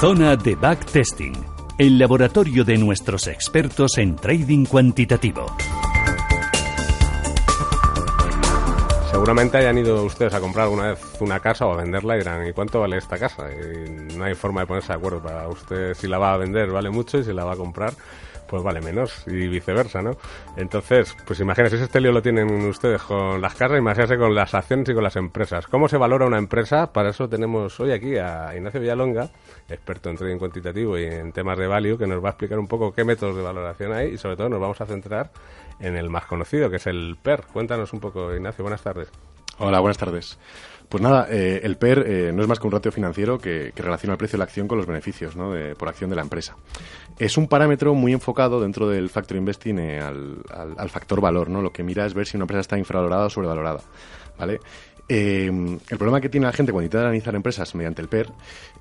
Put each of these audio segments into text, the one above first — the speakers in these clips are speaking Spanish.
Zona de Backtesting, el laboratorio de nuestros expertos en trading cuantitativo. Seguramente hayan ido ustedes a comprar alguna vez una casa o a venderla y dirán, ¿y cuánto vale esta casa? Y no hay forma de ponerse de acuerdo para usted si la va a vender vale mucho y si la va a comprar pues vale menos y viceversa, ¿no? Entonces, pues imagínense, ese este lo tienen ustedes con las casas, imagínense con las acciones y con las empresas. ¿Cómo se valora una empresa? Para eso tenemos hoy aquí a Ignacio Villalonga, experto en trading cuantitativo y en temas de value, que nos va a explicar un poco qué métodos de valoración hay y sobre todo nos vamos a centrar en el más conocido, que es el PER. Cuéntanos un poco, Ignacio, buenas tardes. Hola, buenas tardes. Pues nada, eh, el PER eh, no es más que un ratio financiero que, relaciona el precio de la acción con los beneficios ¿no? de, por acción de la empresa. Es un parámetro muy enfocado dentro del factor investing eh, al, al, factor valor, ¿no? Lo que mira es ver si una empresa está infravalorada o sobrevalorada, ¿vale? el problema que tiene la gente cuando intenta analizar empresas mediante el PER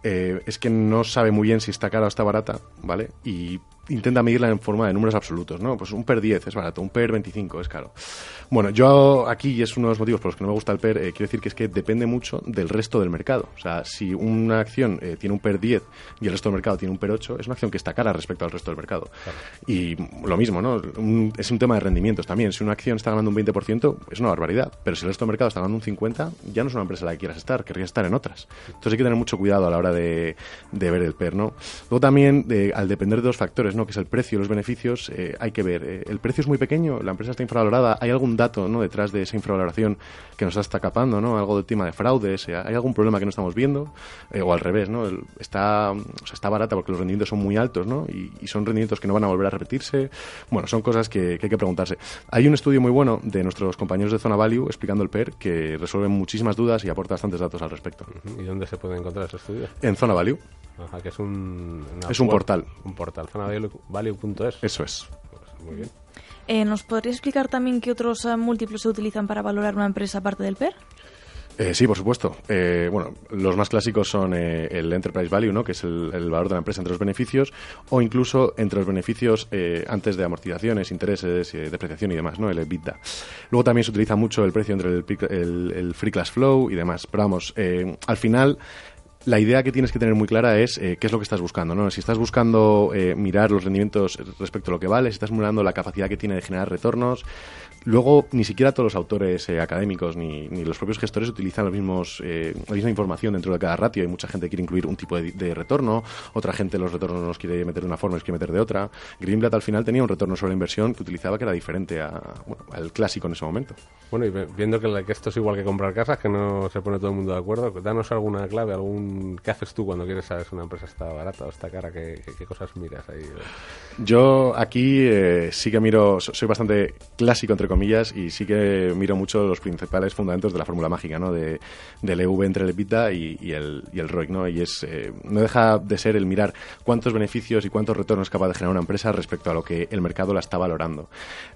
es que no sabe muy bien si está cara o está barata, ¿vale? Y intenta medirla en forma de números absolutos, ¿no? Pues un PER 10 es barato, un PER 25 es caro. Bueno, yo aquí, y es uno de los motivos por los que no me gusta el PER, quiero decir que es que depende mucho del resto del mercado. O sea, si una acción eh, tiene un PER 10 y el resto del mercado tiene un PER 8, es una acción que está cara respecto al resto del mercado. Y lo mismo, ¿no? es un tema de rendimientos también. Si una acción está ganando un 20%, es una barbaridad. Pero si el resto del mercado está ganando un 50%, ya no es una empresa en la que quieras estar, querrías estar en otras. Entonces hay que tener mucho cuidado a la hora de, de ver el PER, ¿no? Luego también, de, al depender de dos factores, ¿no? Que es el precio y los beneficios, eh, hay que ver. el precio es muy pequeño, la empresa está infravalorada, hay algún dato, ¿no? Detrás de esa infravaloración que nos está capando, ¿no? Algo del tema de fraudes, ¿hay algún problema que no estamos viendo? Eh, o al revés, ¿no? está, está barata porque los rendimientos son muy altos, ¿no? Y, son rendimientos que no van a volver a repetirse. Bueno, son cosas que, hay que preguntarse. Hay un estudio muy bueno de nuestros compañeros de Zona Value explicando el PER que resuelve muchísimas dudas y aporta bastantes datos al respecto. ¿Y dónde se puede encontrar ese estudio? En Zona Value. Ajá, que es un... Es un portal. Un portal, zonavalue.es. Eso es. Pues muy bien. Eh, ¿Nos podría explicar también qué otros eh, múltiplos se utilizan para valorar una empresa aparte del PER? Eh, sí, por supuesto. bueno, los más clásicos son el Enterprise Value, ¿no? que es el, valor de la empresa entre los beneficios, o incluso entre los beneficios antes de amortizaciones, intereses, depreciación y demás, ¿no? el EBITDA. Luego también se utiliza mucho el precio entre el, el Free Class Flow y demás. Pero vamos, al final la idea que tienes que tener muy clara es eh, qué es lo que estás buscando. ¿no? Si estás buscando eh, mirar los rendimientos respecto a lo que vale, si estás mirando la capacidad que tiene de generar retornos, Luego, ni siquiera todos los autores eh, académicos ni, los propios gestores utilizan los mismos, eh, la misma información dentro de cada ratio. Hay mucha gente que quiere incluir un tipo de, retorno, otra gente los retornos no los quiere meter de una forma, los quiere meter de otra. Greenblatt al final tenía un retorno sobre inversión que utilizaba que era diferente a, al clásico en ese momento. Bueno, y viendo que, esto es igual que comprar casas, que no se pone todo el mundo de acuerdo, danos alguna clave, algún qué haces tú cuando quieres saber si una empresa está barata o está cara, qué, cosas miras ahí. Yo aquí eh, sí que miro, soy bastante clásico entre comillas, y sí que miro mucho los principales fundamentos de la fórmula mágica, ¿no? De, del EV entre el EBITDA y, el, y el ROIC, ¿no? Y es, eh, no deja de ser el mirar cuántos beneficios y cuántos retornos es capaz de generar una empresa respecto a lo que el mercado la está valorando.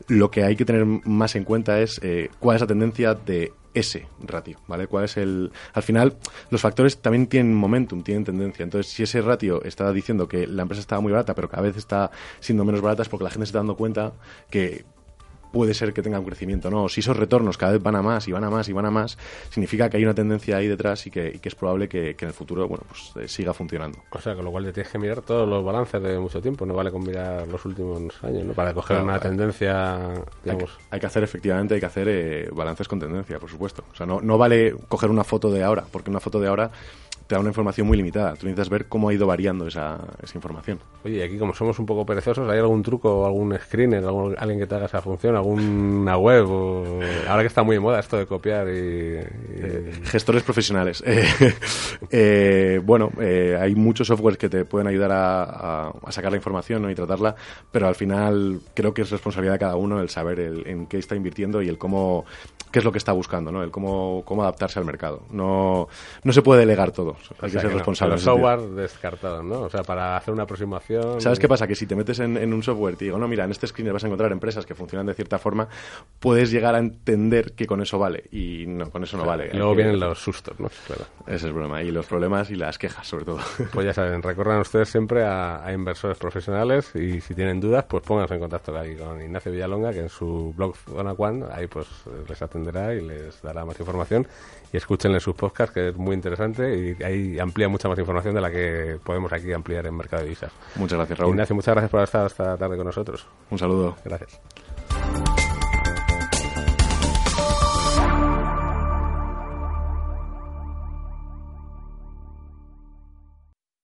Lo que hay que tener más en cuenta es eh, cuál es la tendencia de ese ratio, ¿vale? ¿Cuál es el...? Al final, los factores también tienen momentum, tienen tendencia. Entonces, si ese ratio está diciendo que la empresa estaba muy barata, pero cada vez está siendo menos barata, es porque la gente se está dando cuenta que puede ser que tenga un crecimiento, ¿no? Si esos retornos cada vez van a más y van a más y van a más, significa que hay una tendencia ahí detrás y que, es probable que, en el futuro, bueno, pues eh, siga funcionando. O sea, con lo cual tienes que mirar todos los balances de mucho tiempo, no vale con mirar los últimos años, ¿no? Para coger una tendencia, digamos... Hay que, hacer, efectivamente, hay que hacer eh, balances con tendencia, por supuesto. O sea, no, no vale coger una foto de ahora, porque una foto de ahora te da una información muy limitada. Tú necesitas ver cómo ha ido variando esa, esa información. Oye, aquí como somos un poco perezosos, ¿hay algún truco algún screener, alguien que te haga esa función, alguna web? O... Ahora que está muy de moda esto de copiar y... Eh, gestores profesionales. Eh, eh, bueno, hay muchos softwares que te pueden ayudar a, a, sacar la información y tratarla, pero al final creo que es responsabilidad de cada uno el saber el, en qué está invirtiendo y el cómo qué es lo que está buscando, ¿no? El cómo, cómo adaptarse al mercado. No, no se puede delegar todo. Hay que ser responsable. el software descartado, ¿no? O sea, para hacer una aproximación. ¿Sabes qué pasa? Que si te metes en, un software y te digo, no, mira, en este screener vas a encontrar empresas que funcionan de cierta forma, puedes llegar a entender que con eso vale. Y no, con eso no vale. Y luego vienen los sustos, ¿no? Claro. Ese es el problema. Y los problemas y las quejas, sobre todo. Pues ya saben, recorran ustedes siempre a, inversores profesionales y si tienen dudas, pues pónganse en contacto ahí con Ignacio Villalonga, que en su blog Zona One, ahí pues les atendrá atenderá y les dará más información. Y escúchenle sus podcasts, que es muy interesante y ahí amplía mucha más información de la que podemos aquí ampliar en Mercado de Divisas. Muchas gracias, Raúl. Ignacio, muchas gracias por estar esta tarde con nosotros. Un saludo. Gracias.